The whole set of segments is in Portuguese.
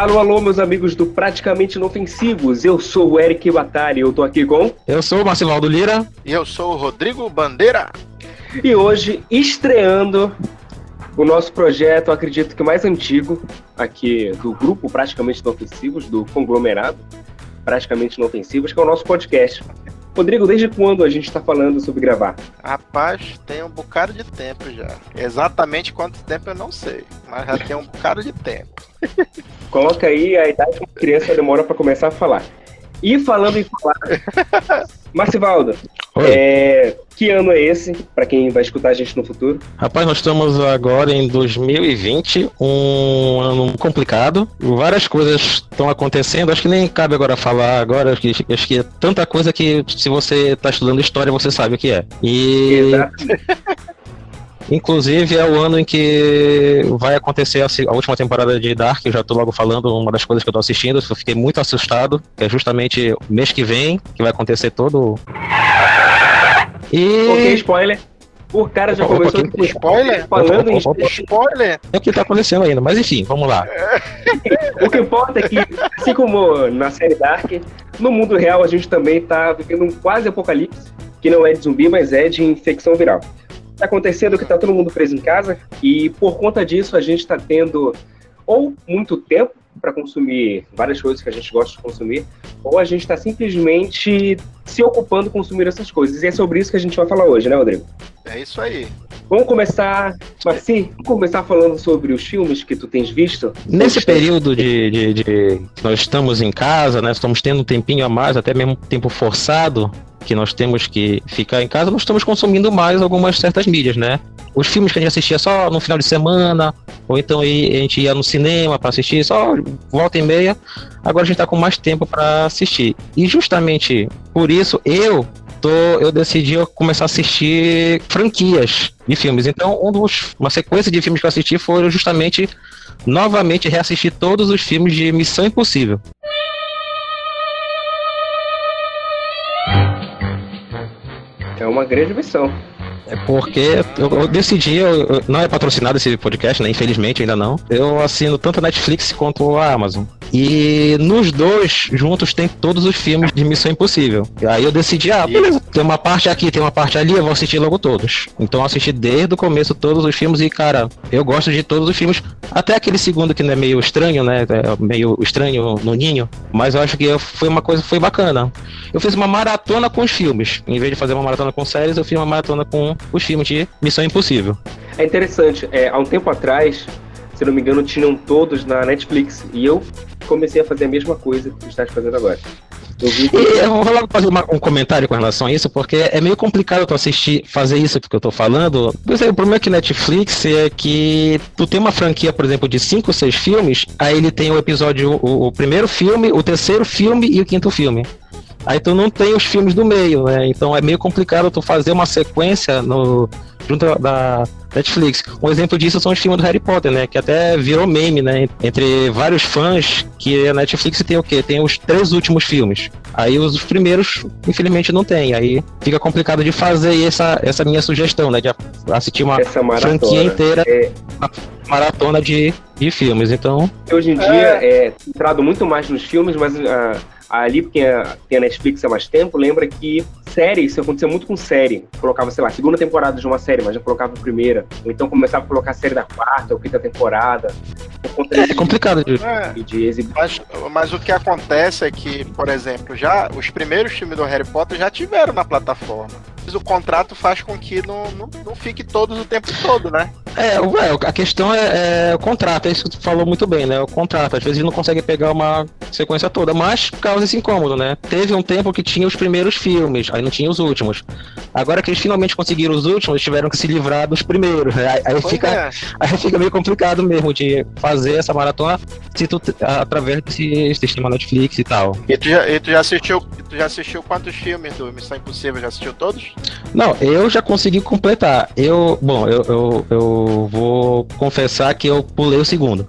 Alô, alô, meus amigos do Praticamente Inofensivos. Eu sou o Eric Batari, eu tô aqui com. Eu sou o Marcivaldo Lira. E eu sou o Rodrigo Bandeira. E hoje, estreando o nosso projeto, acredito que mais antigo, aqui do grupo Praticamente Inofensivos, do conglomerado Praticamente Inofensivos, que é o nosso podcast. Rodrigo, desde quando a gente está falando sobre gravar? Rapaz, tem um bocado de tempo já. Exatamente quanto tempo eu não sei, mas já tem um bocado de tempo. Coloca aí a idade que uma criança demora para começar a falar. E falando em falar, Marcivaldo, é, que ano é esse, para quem vai escutar a gente no futuro? Rapaz, nós estamos agora em 2020, um ano complicado. Várias coisas estão acontecendo, acho que nem cabe agora falar agora, acho que, acho que é tanta coisa que se você está estudando história, você sabe o que é. E... Exato. Inclusive, é o ano em que vai acontecer a, última temporada de Dark. Eu já tô logo falando, uma das coisas que eu tô assistindo. Eu fiquei muito assustado, que é justamente mês que vem, que vai acontecer todo. E. Ok, spoiler. O cara já começou com spoiler? Falando em spoiler? É o que tá acontecendo ainda, mas enfim, vamos lá. o que importa é que, assim como na série Dark, no mundo real a gente também tá vivendo um quase apocalipse, que não é de zumbi, mas é de infecção viral. Tá acontecendo que tá todo mundo preso em casa e por conta disso a gente está tendo ou muito tempo para consumir várias coisas que a gente gosta de consumir, ou a gente está simplesmente se ocupando consumir essas coisas. E é sobre isso que a gente vai falar hoje, né, Rodrigo? É isso aí. Vamos começar, Marci, vamos começar falando sobre os filmes que tu tens visto? Nesse período de, de, de, nós estamos em casa, né, estamos tendo um tempinho a mais, até mesmo tempo forçado, que nós temos que ficar em casa, nós estamos consumindo mais algumas certas mídias, né? Os filmes que a gente assistia só no final de semana, ou então a gente ia no cinema para assistir só volta e meia, agora a gente está com mais tempo para assistir. E justamente por isso eu tô, eu decidi começar a assistir franquias de filmes. Então, um dos, uma sequência de filmes que eu assisti foram justamente novamente reassistir todos os filmes de Missão Impossível. É uma grande missão. É porque eu, eu decidi, eu, não é patrocinado esse podcast, né? Infelizmente ainda não. Eu assino tanto a Netflix quanto a Amazon. E nos dois juntos tem todos os filmes de Missão Impossível. E aí eu decidi, ah, beleza, tem uma parte aqui, tem uma parte ali, eu vou assistir logo todos. Então eu assisti desde o começo todos os filmes e, cara, eu gosto de todos os filmes. Até aquele segundo que não é meio estranho, né? É meio estranho no ninho. Mas eu acho que foi uma coisa, foi bacana. Eu fiz uma maratona com os filmes. Em vez de fazer uma maratona com séries, eu fiz uma maratona com os filmes de Missão Impossível. É interessante, é, há um tempo atrás, se não me engano, tinham todos na Netflix. E eu comecei a fazer a mesma coisa que tu estás fazendo agora. Eu, vou logo fazer uma, um comentário com relação a isso, porque é meio complicado tu assistir, fazer isso que eu tô falando. É, o problema é que Netflix é que tu tem uma franquia, por exemplo, de cinco, seis filmes, aí ele tem o episódio, o, o primeiro filme, o terceiro filme e o quinto filme. Aí tu não tem os filmes do meio, né? Então é meio complicado tu fazer uma sequência no junto da Netflix. Um exemplo disso são os filmes do Harry Potter, né? Que até virou meme, né? Entre vários fãs que a Netflix tem o quê? Tem os três últimos filmes. Aí os primeiros, infelizmente, não tem. Aí fica complicado de fazer essa, essa minha sugestão, né? De assistir uma franquia inteira, é... uma maratona de, de filmes. Então. Hoje em dia é, é centrado muito mais nos filmes, mas. Uh ali, porque tem a Netflix há mais tempo, lembra que série, isso acontecia muito com série. Colocava, sei lá, segunda temporada de uma série, mas já colocava a primeira. Ou então começava a colocar a série da quarta ou quinta temporada. É, é complicado de, é, de exibir. Mas, mas, o que acontece é que, por exemplo, já os primeiros filmes do Harry Potter já tiveram na plataforma o contrato faz com que não, não, não fique todos o tempo todo, né? É, a questão é, é, o contrato, é isso que tu falou muito bem, né? O contrato, às vezes não consegue pegar uma sequência toda, mas causa esse incômodo, né? Teve um tempo que tinha os primeiros filmes, aí não tinha os últimos. Agora que eles finalmente conseguiram os últimos, tiveram que se livrar dos primeiros. Aí, aí fica, é. aí fica meio complicado mesmo de fazer essa maratona se tu, através desse sistema Netflix e tal. E tu já, e tu já assistiu, tu já assistiu quantos filmes do Missão Impossível? Já assistiu todos? Não, eu já consegui completar. Eu, bom, eu, eu, eu vou confessar que eu pulei o segundo.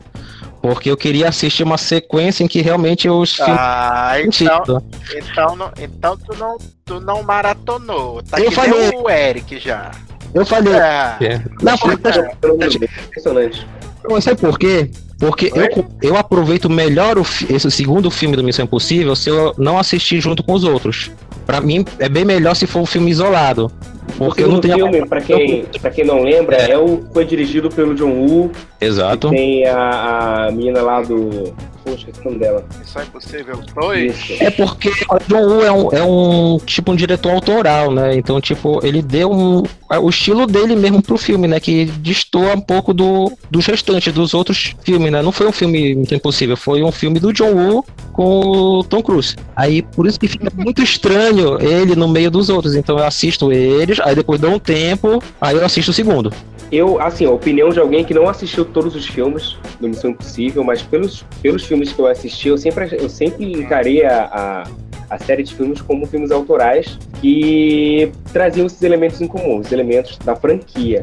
Porque eu queria assistir uma sequência em que realmente os Ah, então, então, não, então tu não, tu não maratonou. Tá eu falei. o Eric já. Eu falei. É. Não, é. Impressionante. Impressionante. Não, sabe por quê? Porque eu, eu aproveito melhor o, esse segundo filme do Missão Impossível se eu não assistir junto com os outros. Para mim, é bem melhor se for um filme isolado. Porque o não tem filme, a... para quem, pra quem não lembra, é. é. o, foi dirigido pelo John Woo. Exato. Tem a, a menina lá do Poxa, o nome dela? Missão Impossível 2? É porque o John Woo é um, é um tipo um diretor autoral, né? Então, tipo, ele deu um, é o estilo dele mesmo pro filme, né? Que destoa um pouco do, dos restantes, dos outros filmes, né? Não foi um filme Impossível, foi um filme do John Woo com o Tom Cruise. Aí, por isso que fica muito estranho ele no meio dos outros. Então, eu assisto eles, aí depois dá um tempo, aí eu assisto o segundo. Eu, assim, a opinião de alguém que não assistiu todos os filmes do Missão Impossível, mas pelos, pelos filmes que eu assisti, eu sempre, eu sempre encarei a, a, a série de filmes como filmes autorais que traziam esses elementos em comum, os elementos da franquia.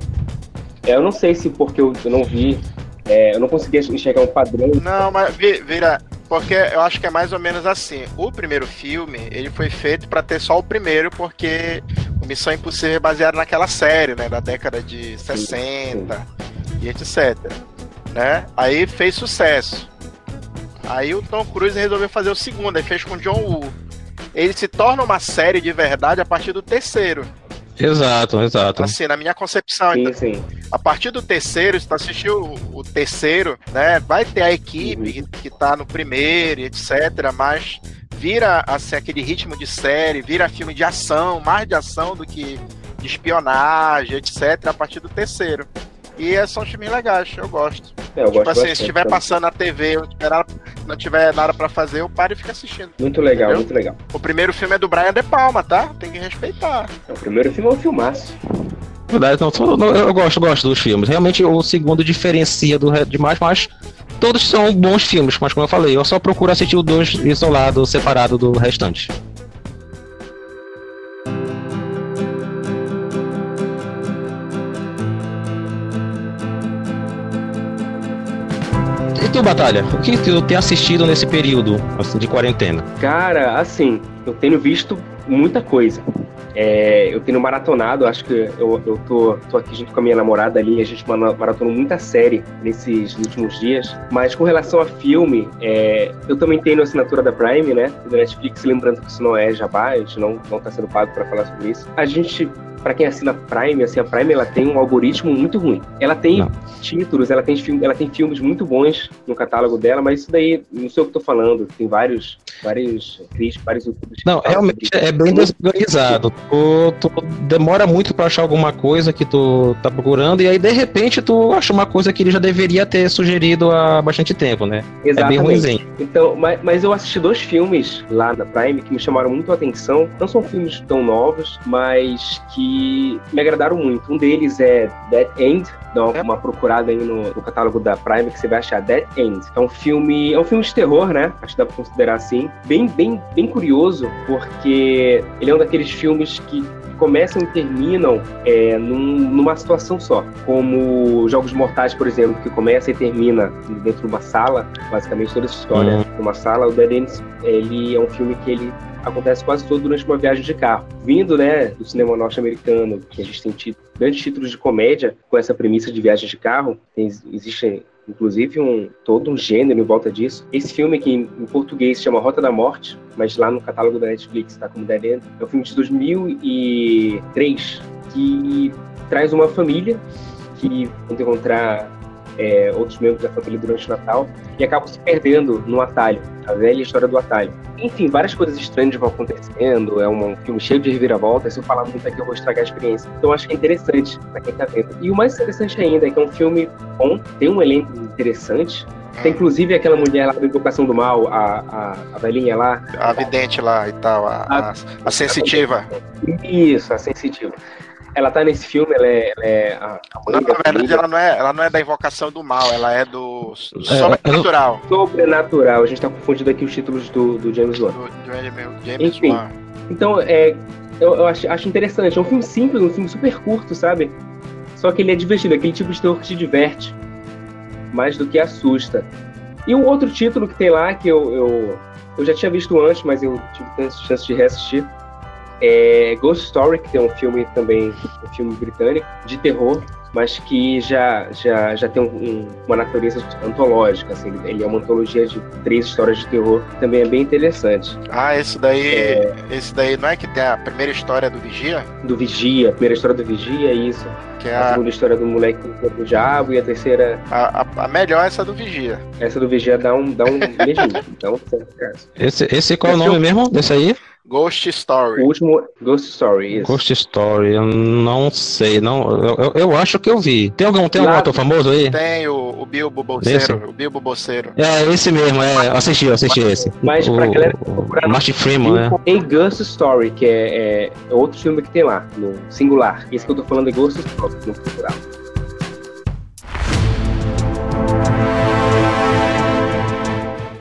É, eu não sei se porque eu, eu não vi, é, eu não conseguia enxergar um padrão. Não, mas vira, porque eu acho que é mais ou menos assim. O primeiro filme, ele foi feito para ter só o primeiro, porque o Missão Impossível é baseado naquela série, né, da década de 60 e etc, né? Aí fez sucesso. Aí o Tom Cruise resolveu fazer o segundo, aí fez com o John Woo. Ele se torna uma série de verdade a partir do terceiro. Exato, exato. Assim, na minha concepção. Sim, então, sim. A partir do terceiro, se tu assistiu o, o terceiro, né? Vai ter a equipe uhum. que tá no primeiro, etc. Mas vira assim, aquele ritmo de série, vira filme de ação, mais de ação do que de espionagem, etc. A partir do terceiro. E é, são filmes legais, eu gosto. É, eu tipo gosto assim, se estiver passando na TV, eu tiver nada, não tiver nada pra fazer, eu paro e fico assistindo. Muito legal, entendeu? muito legal. O primeiro filme é do Brian De Palma, tá? Tem que respeitar. É, o primeiro filme é um filmaço. Verdade, não, eu gosto, gosto dos filmes. Realmente o segundo diferencia do demais, mas todos são bons filmes, mas como eu falei, eu só procuro assistir o dois isolado, separado do restante. Tu, Batalha, o que tu tem assistido nesse período assim, de quarentena? Cara, assim, eu tenho visto muita coisa. É, eu tenho maratonado, acho que eu, eu tô, tô aqui junto com a minha namorada ali, a gente maratonou muita série nesses últimos dias. Mas com relação a filme, é, eu também tenho assinatura da Prime, né? Da Netflix, lembrando que isso não é jabá, a gente não, não tá sendo pago para falar sobre isso. A gente para quem assina Prime, assim, a Prime ela tem um algoritmo muito ruim. Ela tem não. títulos, ela tem, ela tem filmes muito bons no catálogo dela, mas isso daí, não sei o que eu tô falando, tem vários, vários críticos, vários youtubers. Não, realmente é bem desorganizado. Tu, tu, demora muito para achar alguma coisa que tu tá procurando, e aí de repente tu acha uma coisa que ele já deveria ter sugerido há bastante tempo, né? Exatamente. É bem ruimzinho. Então, mas, mas eu assisti dois filmes lá na Prime que me chamaram muito a atenção. Não são filmes tão novos, mas que me agradaram muito. Um deles é Dead End, dá uma, é. uma procurada aí no, no, catálogo da Prime que você vai achar Dead End. É um filme, é um filme de terror, né? Acho que dá pra considerar assim. Bem, bem, bem curioso, porque ele é um daqueles filmes que começam e terminam é, num, numa situação só. Como Jogos Mortais, por exemplo, que começa e termina dentro de uma sala, basicamente toda essa história uhum. numa sala. O Dead End, ele é um filme que ele acontece quase todo durante uma viagem de carro. Vindo, né, do cinema norte-americano, que a gente tem grandes títulos de comédia com essa premissa de viagem de carro, tem, existe inclusive um todo um gênero em volta disso. Esse filme que em, português se chama Rota da Morte, mas lá no catálogo da Netflix está como Dead End, é um filme de 2003 que traz uma família que encontrar é, outros membros da família durante o Natal e acabam se perdendo no atalho, a velha história do atalho. Enfim, várias coisas estranhas vão acontecendo, é um filme cheio de reviravoltas, se eu falar muito aqui eu vou estragar a experiência. Então acho que é interessante para quem tá vendo. E o mais interessante ainda é que é um filme bom, tem um elenco interessante, tem inclusive aquela mulher lá da Invocação do Mal, a, a, a velhinha lá. A vidente lá e tal, a, a, a sensitiva. Isso, a sensitiva ela tá nesse filme, ela é, ela é a, a não, Na verdade, ela não, é, ela não é da invocação do mal, ela é do, do é, sobrenatural. Sobrenatural, a gente tá confundindo aqui os títulos do, do James Wan. Do, do James Enfim, Wan. Então, é, eu, eu acho, acho interessante. É um filme simples, um filme super curto, sabe? Só que ele é divertido, aquele tipo de terror que te diverte mais do que assusta. E um outro título que tem lá, que eu, eu, eu já tinha visto antes, mas eu tive chance de reassistir, é Ghost Story, que tem um filme também, um filme britânico, de terror, mas que já, já, já tem um, uma natureza antológica, assim, ele é uma antologia de três histórias de terror, também é bem interessante. Ah, esse daí, é... esse daí não é que tem a primeira história do Vigia? Do Vigia, a primeira história do Vigia, isso. Que é a... a segunda história do moleque do diabo e a terceira... A, a, a, melhor é essa do Vigia. Essa do Vigia dá um, dá um beijinho, então... Esse, esse qual é o nome mesmo desse aí? Ghost Story. O último Ghost Story, isso. Ghost Story, eu não sei, não, eu, eu acho que eu vi. Tem algum, tem algum ator famoso aí? Tem o, o Bilbo Bolseiro, o Bilbo Bolseiro. É, esse mesmo, é, assisti, assisti esse. Mas o, pra galera o Martin Freeman, né? Tem Ghost Story, que é, é, outro filme que tem lá, no singular. Esse que eu tô falando é Ghost Story, no plural.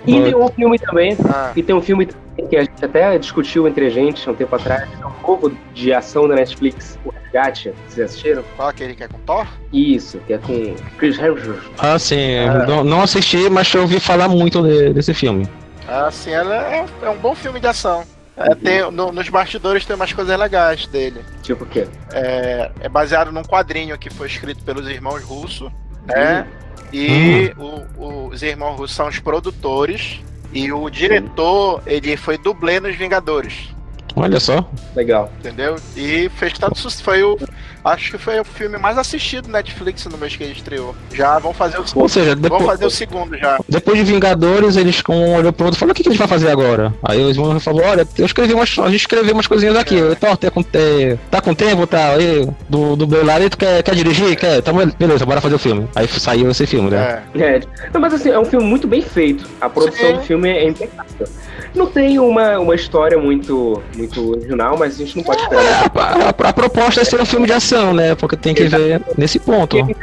E tem um filme também, ah. e tem um filme que a gente até discutiu entre a gente há um tempo atrás, é um novo de ação da Netflix, o Resgate. Vocês assistiram? Qual aquele que é com Thor? Isso, que é com Chris Hemsworth. Ah, sim. Ah. Não, não, assisti, mas eu ouvi falar muito de, desse filme. Ah, sim. Ela é, é um bom filme de ação. É, tem, no, nos bastidores tem umas coisas legais dele. Tipo o quê? É, é baseado num quadrinho que foi escrito pelos irmãos Russo, né? Hum. E hum. o, os irmãos russos são os produtores. E o diretor, ele foi dublê nos Vingadores. Olha só. Legal. Entendeu? E fez tanto sucesso. Foi o. Acho que foi o filme mais assistido Netflix no mês que ele estreou. Já vão fazer o segundo. Ou seja, depois, vão fazer o segundo já. Depois de Vingadores, eles com um olho pro outro falaram: o que, que a gente vai fazer agora? Aí o irmão falou: olha, eu escrevi umas. A gente escreveu umas coisinhas aqui. É. Tá, tá, com, tá com tempo, tá? Aí, do, do Beilari, tu quer, quer dirigir? Quer? Tá, beleza, bora fazer o filme. Aí saiu esse filme, né? É. é. Não, mas assim, é um filme muito bem feito. A produção Sim. do filme é impecável. Não tem uma, uma história muito, muito original, mas a gente não pode esperar. É, a, a, a, proposta é ser um filme de ação, né? Porque tem que ver nesse ponto. Ele,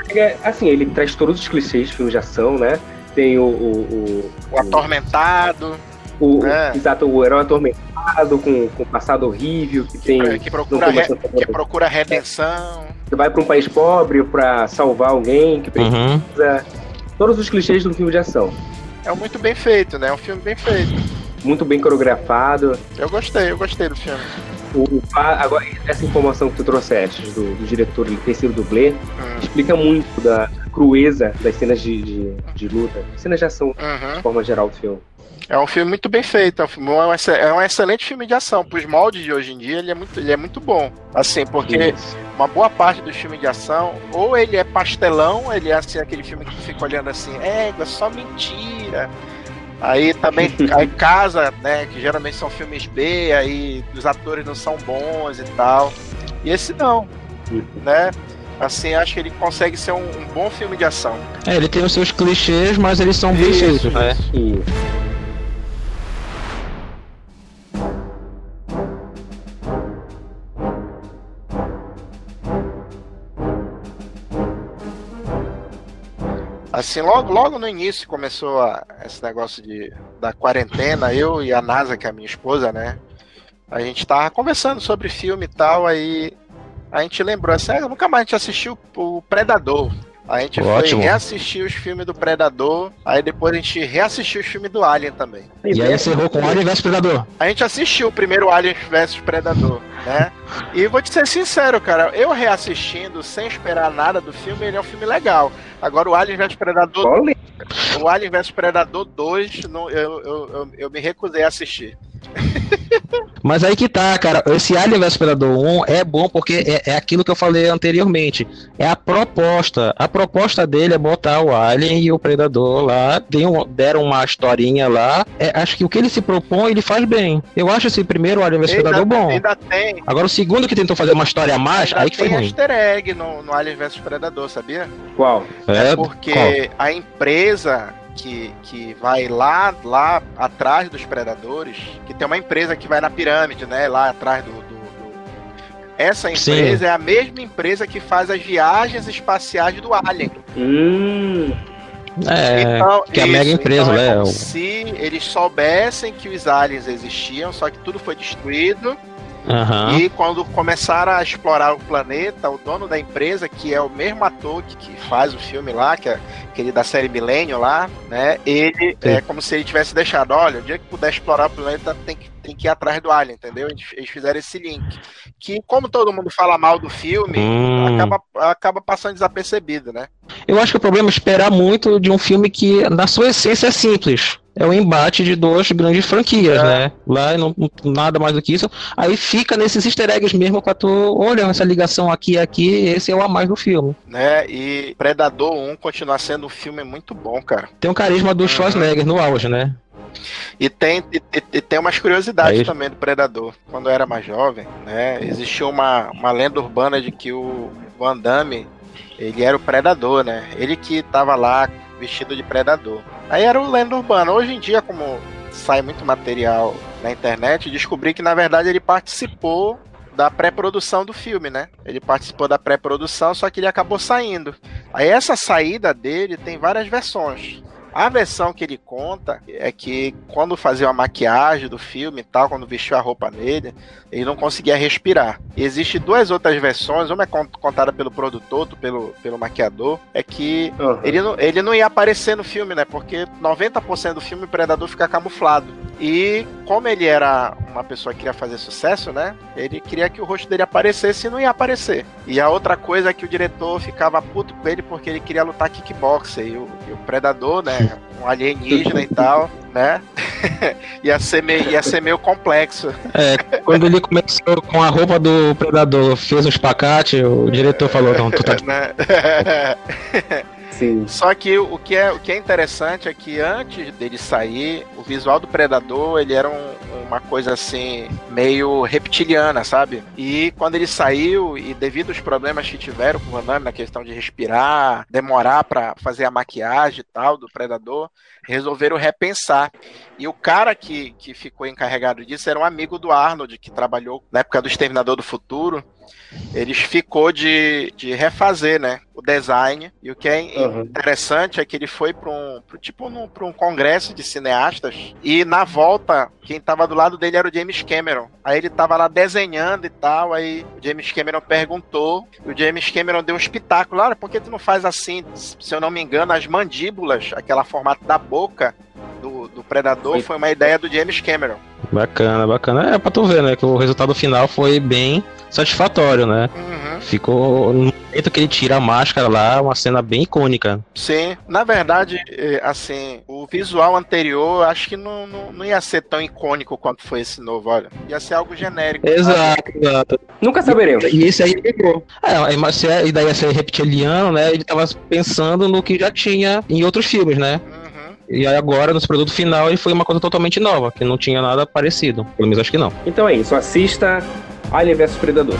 assim, ele traz todos os clichês de filme de ação, né? Tem o. O, o, o atormentado. O, é. Exato, o herói atormentado, com, com passado horrível, que tem. Que, que procura, re, que procura redenção. Que vai para um país pobre para salvar alguém que precisa. Uhum. Todos os clichês de um filme de ação. É muito bem feito, né? É um filme bem feito muito bem coreografado. Eu gostei, eu gostei do filme. O, agora, essa informação que tu trouxeste do, do diretor ele ter sido dublê hum. explica muito da crueza das cenas de, de, de luta, cenas de ação, uhum. de forma geral do filme. É um filme muito bem feito, é um, filme, é um excelente filme de ação. Para os moldes de hoje em dia, ele é muito, ele é muito bom. Assim, porque Isso. uma boa parte dos filmes de ação, ou ele é pastelão, ele é assim, aquele filme que tu fica olhando assim, é, é só mentira. Aí também aí casa, né? Que geralmente são filmes B, aí os atores não são bons e tal. E esse não, né? Assim, acho que ele consegue ser um, um bom filme de ação. É, ele tem os seus clichês, mas eles são bem feitos, né? Isso. Assim, logo, logo no início começou a, esse negócio de, da quarentena, eu e a NASA, que é a minha esposa, né? A gente tava conversando sobre filme e tal, aí a gente lembrou assim, ah, nunca mais a gente assistiu o Predador. A gente Ótimo. foi reassistir os filmes do Predador, aí depois a gente reassistiu os filmes do Alien também. E aí encerrou com Alien vs Predador. A gente assistiu o primeiro Alien vs Predador, né? E vou te ser sincero, cara, eu reassistindo sem esperar nada do filme, ele é um filme legal. Agora o Alien vs Predador. Olha. O Alien vs Predador 2, não, eu, eu, eu, eu me recusei a assistir. Mas aí que tá, cara. Esse Alien vs Predador 1 é bom porque é, é, aquilo que eu falei anteriormente. É a proposta. A proposta dele é botar o Alien e o Predador lá. Deram, deram uma historinha lá. É, acho que o que ele se propõe, ele faz bem. Eu acho esse primeiro Alien vs Predador bom. Ainda tem. Agora o segundo que tentou fazer uma história a mais, ainda aí que foi ruim. Tem easter egg no, no Alien vs Predador, sabia? Qual? É, é porque qual? a empresa que, que vai lá, lá atrás dos predadores, que tem uma empresa que vai na pirâmide, né? Lá atrás do. do, do... Essa empresa Sim. é a mesma empresa que faz as viagens espaciais do Alien. Hum. É, então, que é a mega empresa, então é né? se eles soubessem que os aliens existiam, só que tudo foi destruído Uhum. E quando começaram a explorar o planeta, o dono da empresa, que é o mesmo ator que, que faz o filme lá, que é aquele da série Millennium lá, né? Ele Sim. é como se ele tivesse deixado, olha, o dia que puder explorar o planeta tem que tem que ir atrás do Alien, entendeu? Eles fizeram esse link. Que, como todo mundo fala mal do filme, hum. acaba, acaba passando desapercebido, né? Eu acho que o problema é esperar muito de um filme que, na sua essência, é simples é o embate de duas grandes franquias, é. né? Lá não, nada mais do que isso. Aí fica nesses easter eggs mesmo pra tu, olha, essa ligação aqui e aqui, esse é o a mais do filme. Né? E Predador 1 continua sendo um filme muito bom, cara. Tem um carisma do uhum. Schwarzenegger no auge, né? E tem, e, e tem umas curiosidades Aí. também do Predador. Quando eu era mais jovem, né? Existia uma, uma lenda urbana de que o Van Damme ele era o predador, né? Ele que tava lá vestido de predador. Aí era o lenda urbana. Hoje em dia, como sai muito material na internet, descobri que na verdade ele participou da pré-produção do filme, né? Ele participou da pré-produção, só que ele acabou saindo. Aí essa saída dele tem várias versões. A versão que ele conta é que quando fazia a maquiagem do filme e tal, quando vestiu a roupa nele, ele não conseguia respirar. E existe duas outras versões, uma é contada pelo produtor, outro pelo, pelo maquiador, é que uhum. ele, não, ele não ia aparecer no filme, né? Porque 90% do filme o Predador fica camuflado. E como ele era uma pessoa que queria fazer sucesso, né? Ele queria que o rosto dele aparecesse e não ia aparecer. E a outra coisa é que o diretor ficava puto com ele porque ele queria lutar kickboxer. E o, e o Predador, né? Um alienígena e tal, né? ia, ser meio, ia ser meio complexo. É, quando ele começou com a roupa do predador, fez um espacate, o diretor falou, não, tu tá. Né? Sim. Só que o que, é, o que é interessante é que antes dele sair, o visual do Predador, ele era um, uma coisa assim, meio reptiliana, sabe? E quando ele saiu, e devido aos problemas que tiveram com o Van Damme na questão de respirar, demorar para fazer a maquiagem e tal do Predador, resolveram repensar. E o cara que, que ficou encarregado disso era um amigo do Arnold, que trabalhou na época do Exterminador do Futuro. Eles ficou de, de refazer, né, o design. E o que é uhum. interessante é que ele foi para um pro, tipo para um congresso de cineastas e na volta quem estava do lado dele era o James Cameron. Aí ele estava lá desenhando e tal, aí o James Cameron perguntou, e o James Cameron deu um espetáculo, ah, por que tu não faz assim? Se eu não me engano, as mandíbulas, aquela formato da boca, Predador foi... foi uma ideia do James Cameron. Bacana, bacana. É pra tu ver, né? Que o resultado final foi bem satisfatório, né? Uhum. Ficou. No momento que ele tira a máscara lá, uma cena bem icônica. Sim, na verdade, é, assim, o visual anterior acho que não, não, não ia ser tão icônico quanto foi esse novo, olha. Ia ser algo genérico. Exato, exato. Nunca saberemos. E, e esse aí pegou. É, mas se a ideia ia ser reptiliano, né? Ele tava pensando no que já tinha em outros filmes, né? Uhum. E aí agora, no produto final, ele foi uma coisa totalmente nova, que não tinha nada parecido. Pelo menos acho que não. Então é isso, assista Alien vs Predador.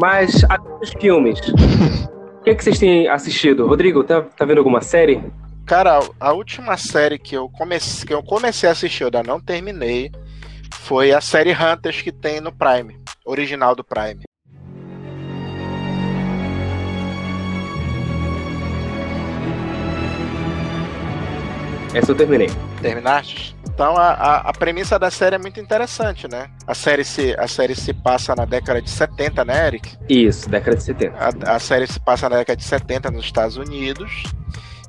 Mas os filmes. o que, é que vocês têm assistido? Rodrigo, tá, tá vendo alguma série? Cara, a última série que eu comecei, que eu comecei a assistir, eu ainda não terminei, foi a série Hunters que tem no Prime original do Prime. Essa eu terminei. Terminaste? Então a, a, a, premissa da série é muito interessante, né? A série, se, a série se passa na década de 70, né, Eric? Isso, década de 70. A, a série se passa na década de 70 nos Estados Unidos.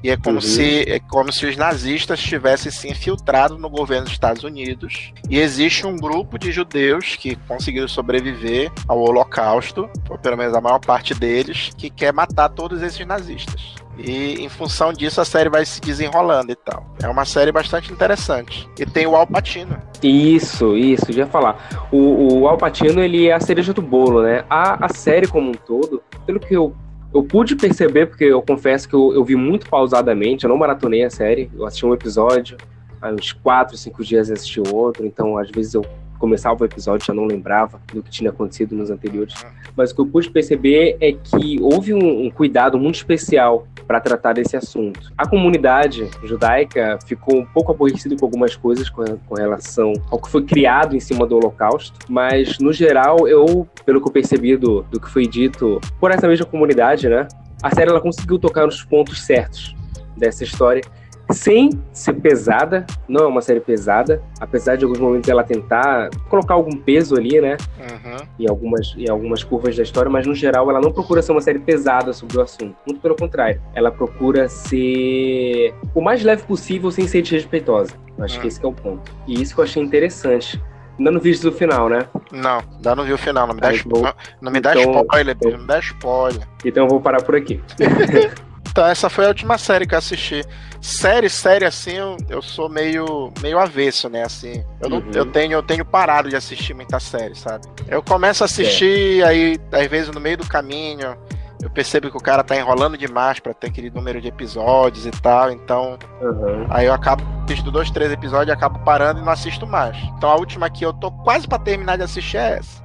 E é como, uhum. se, é como se os nazistas tivessem se infiltrado no governo dos Estados Unidos. E existe um grupo de judeus que conseguiram sobreviver ao Holocausto, ou pelo menos a maior parte deles, que quer matar todos esses nazistas. E em função disso a série vai se desenrolando e tal. É uma série bastante interessante. E tem o Al Pacino. Isso, isso, já ia falar. O, o Al Pacino, ele é a cereja do bolo, né? A, a série como um todo, pelo que eu eu pude perceber, porque eu confesso que eu, eu, vi muito pausadamente, eu não maratonei a série, eu assisti um episódio, uns quatro, cinco dias assisti outro, então às vezes eu começava o episódio já não lembrava do que tinha acontecido nos anteriores. Mas o que eu pude perceber é que houve um, um cuidado muito especial para tratar desse assunto. A comunidade judaica ficou um pouco aborrecida com algumas coisas com, com relação ao que foi criado em cima do Holocausto, mas no geral, eu, pelo que eu percebi do, do que foi dito por essa mesma comunidade, né, a série ela conseguiu tocar nos pontos certos dessa história sem ser pesada, não é uma série pesada, apesar de alguns momentos ela tentar colocar algum peso ali, né? Uhum. Em algumas, em algumas curvas da história, mas no geral ela não procura ser uma série pesada sobre o assunto. Muito pelo contrário, ela procura ser o mais leve possível sem ser desrespeitosa. Eu acho Hum. que esse que é o ponto. E isso que eu achei interessante. Ainda não vi isso no final, né? Não, ainda não vi o final, não me dá, Aí, spo- bom. não me dá Então- spoiler, bicho, não me dá spoiler. Então eu vou parar por aqui. Então, essa foi a última série que eu assisti. Série, série, assim, eu, eu sou meio, meio avesso, né? Assim, eu, não, Uhum. eu, tenho, eu tenho parado de assistir muita série, sabe? Eu começo a assistir, aí, às vezes, no meio do caminho, eu percebo que o cara tá enrolando demais pra ter aquele número de episódios e tal, então Aham. aí eu acabo assistindo dois, três episódios, acabo parando e não assisto mais. Então a última que eu tô quase pra terminar de assistir é essa.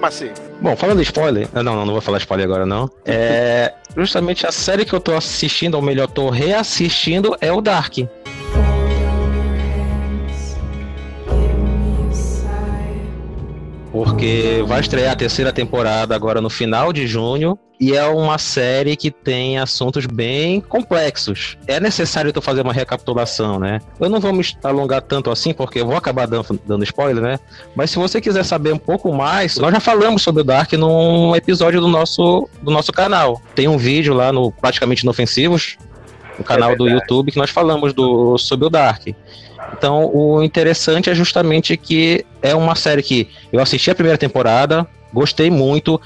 Maci? Bom, falando de spoiler, ah, não, não, não vou falar spoiler agora não. É justamente a série que eu tô assistindo, ou melhor, tô reassistindo é o Dark. Porque vai estrear a terceira temporada agora no final de junho. E é uma série que tem assuntos bem complexos. É necessário tu fazer uma recapitulação, né? Eu não vou me alongar tanto assim, porque eu vou acabar dando, dando spoiler, né? Mas se você quiser saber um pouco mais, nós já falamos sobre o Dark num episódio do nosso, do nosso canal. Tem um vídeo lá no Praticamente Inofensivos, no canal do verdade. YouTube, que nós falamos do, sobre o Dark. Então, o interessante é justamente que é uma série que eu assisti a primeira temporada, gostei muito,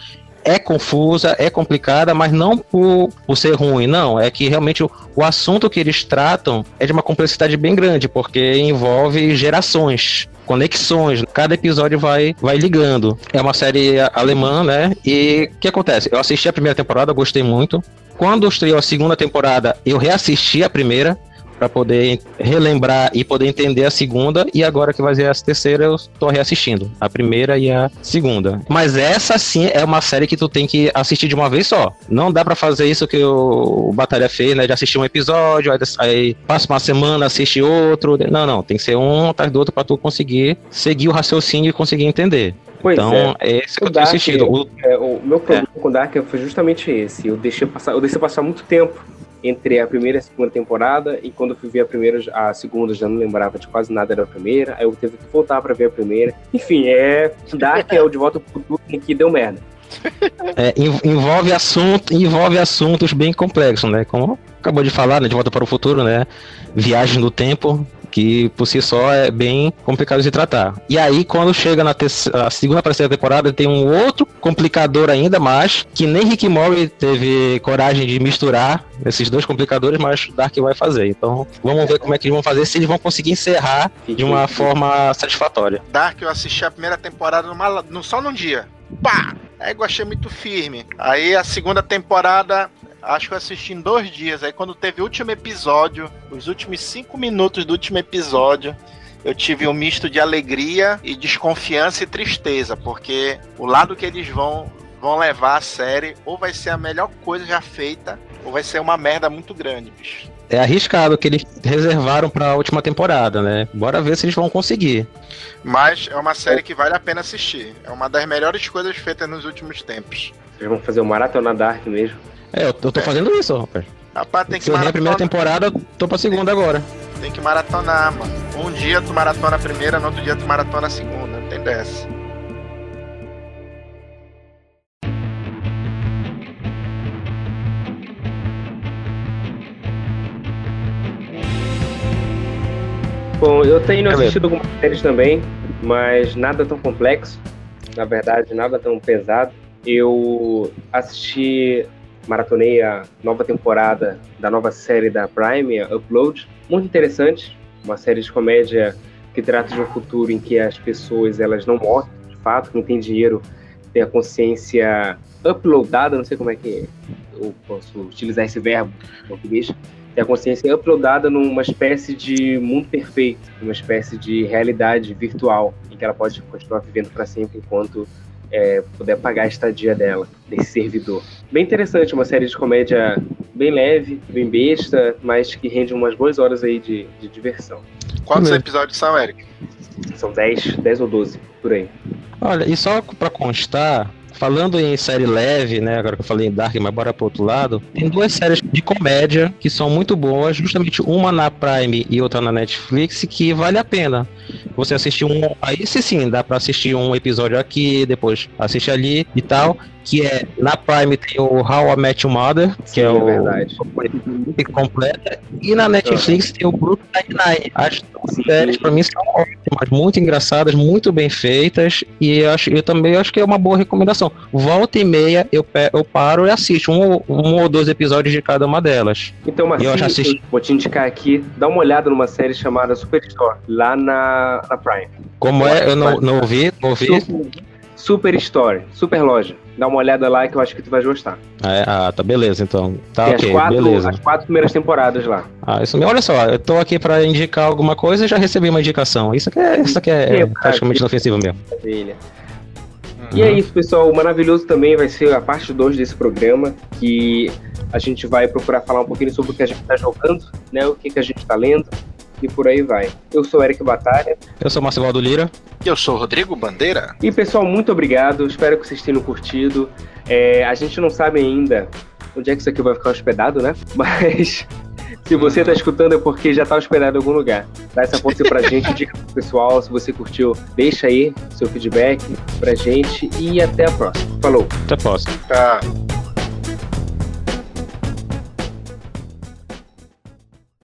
é confusa, é complicada, mas não por, por ser ruim, não. É que realmente o, o assunto que eles tratam é de uma complexidade bem grande, porque envolve gerações. Conexões, cada episódio vai, vai ligando. É uma série alemã, né? E o que acontece? Eu assisti a primeira temporada, gostei muito. Quando estreou a segunda temporada, eu reassisti a primeira para poder relembrar e poder entender a segunda e agora que vai ser a terceira eu tô reassistindo a primeira e a segunda. Mas essa sim é uma série que tu tem que assistir de uma vez só. Não dá para fazer isso que o Batalha fez né? De assistir um episódio aí, aí passa uma semana assiste outro. Não não tem que ser um atrás do outro para tu conseguir seguir o raciocínio e conseguir entender. Pois então é. é esse que O eu tenho Dark- assistido. O, É, o meu problema com o Dark foi justamente esse. Eu deixei passar, eu deixei passar muito tempo entre a primeira e a segunda temporada e quando eu fui ver a primeira, a segunda já não lembrava de quase nada da primeira, aí eu teve que voltar pra ver a primeira. Enfim, é Dark é o de volta pro futuro que deu merda. É, en- envolve, assunto, envolve assuntos bem complexos, né? Como acabou de falar, né? De volta para o futuro, né? Viagem no tempo, que por si só é bem complicado de tratar. E aí, quando chega na a segunda para terceira temporada, tem um outro complicador ainda mais, que nem Rick Mori teve coragem de misturar esses dois complicadores, mas Dark vai fazer. Então, vamos ver como é que eles vão fazer, se eles vão conseguir encerrar de uma forma satisfatória. Dark eu assisti a primeira temporada numa, num, só num dia. Pá! Aí eu achei muito firme. Aí a segunda temporada, acho que eu assisti em dois dias. Aí quando teve o último episódio, os últimos cinco minutos do último episódio, eu tive um misto de alegria e desconfiança e tristeza, porque o lado que eles vão vão levar a série ou vai ser a melhor coisa já feita, ou vai ser uma merda muito grande, bicho. É arriscado que eles reservaram para a última temporada, né? Bora ver se eles vão conseguir. Mas é uma série que vale a pena assistir. É uma das melhores coisas feitas nos últimos tempos. Vocês vão fazer o Maratona Dark mesmo. É, eu, eu tô fazendo isso, rapaz. Rapaz, tem que Se eu errei a primeira maratonar. temporada, tô pra segunda agora. Tem que maratonar, mano. Um dia tu maratona a primeira, no outro dia tu maratona a segunda. Não tem dessa. Bom, eu tenho assistido algumas séries também, mas nada tão complexo. Na verdade, nada tão pesado. Eu assisti, maratonei a nova temporada da nova série da Prime, Upload. Muito interessante. Uma série de comédia que trata de um futuro em que as pessoas elas não morrem, de fato, não tem dinheiro, tem a consciência uploadada, não sei como é que eu posso utilizar esse verbo em português, tem a consciência uploadada numa espécie de mundo perfeito, uma espécie de realidade virtual, em que ela pode continuar vivendo para sempre enquanto é, puder pagar a estadia dela, nesse servidor. Bem interessante, uma série de comédia bem leve, bem besta, mas que rende umas boas horas aí de, de diversão. Quantos episódios são, Eric? São 10, 10 ou 12, por aí. Olha, e só pra constar, falando em série leve, né? Agora que eu falei em Dark, mas bora pro outro lado. Tem duas séries de comédia que são muito boas, justamente uma na Prime e outra na Netflix, que vale a pena. Você assistir um. Aí sim, dá pra assistir um episódio aqui, depois assistir ali e tal que é na Prime tem o How I Met Your Mother, que Sim, é o verdade. completa, e na Netflix tem o Brooklyn Nine-Nine. As duas séries para mim são ótimas, muito engraçadas, muito bem feitas e eu, acho, eu também acho que é uma boa recomendação. Volta e meia eu, eu paro e assisto um, um ou dois episódios de cada uma delas. Então, mas eu já assisti. vou te indicar aqui, dá uma olhada numa série chamada Superstore, lá na, na Prime. Como é? Eu não, não ouvi, não ouvi. Super, Super Story, Super Loja. Dá uma olhada lá que eu acho que tu vai gostar. Ah, é? ah tá beleza, então. Tá Tem ok, as quatro, beleza. As quatro primeiras temporadas lá. Ah, isso mesmo. Olha só, eu tô aqui pra indicar alguma coisa e já recebi uma indicação. Isso aqui é, isso aqui é, é praticamente inofensivo mesmo. Maravilha. Uhum. E é isso, pessoal. O maravilhoso também vai ser a parte 2 desse programa, que a gente vai procurar falar um pouquinho sobre o que a gente está jogando, né? O que, que a gente está lendo e por aí vai. Eu sou Eric Batalha. Eu sou Marcelo Lira. E eu sou Rodrigo Bandeira. E pessoal, muito obrigado. Espero que vocês tenham curtido. É, a gente não sabe ainda onde é que isso aqui vai ficar hospedado, né? Mas se você está escutando é porque já está hospedado em algum lugar. Dá essa força pra gente, dica pro pessoal. Se você curtiu, deixa aí seu feedback pra gente e até a próxima. Falou. Até a próxima. Tchau.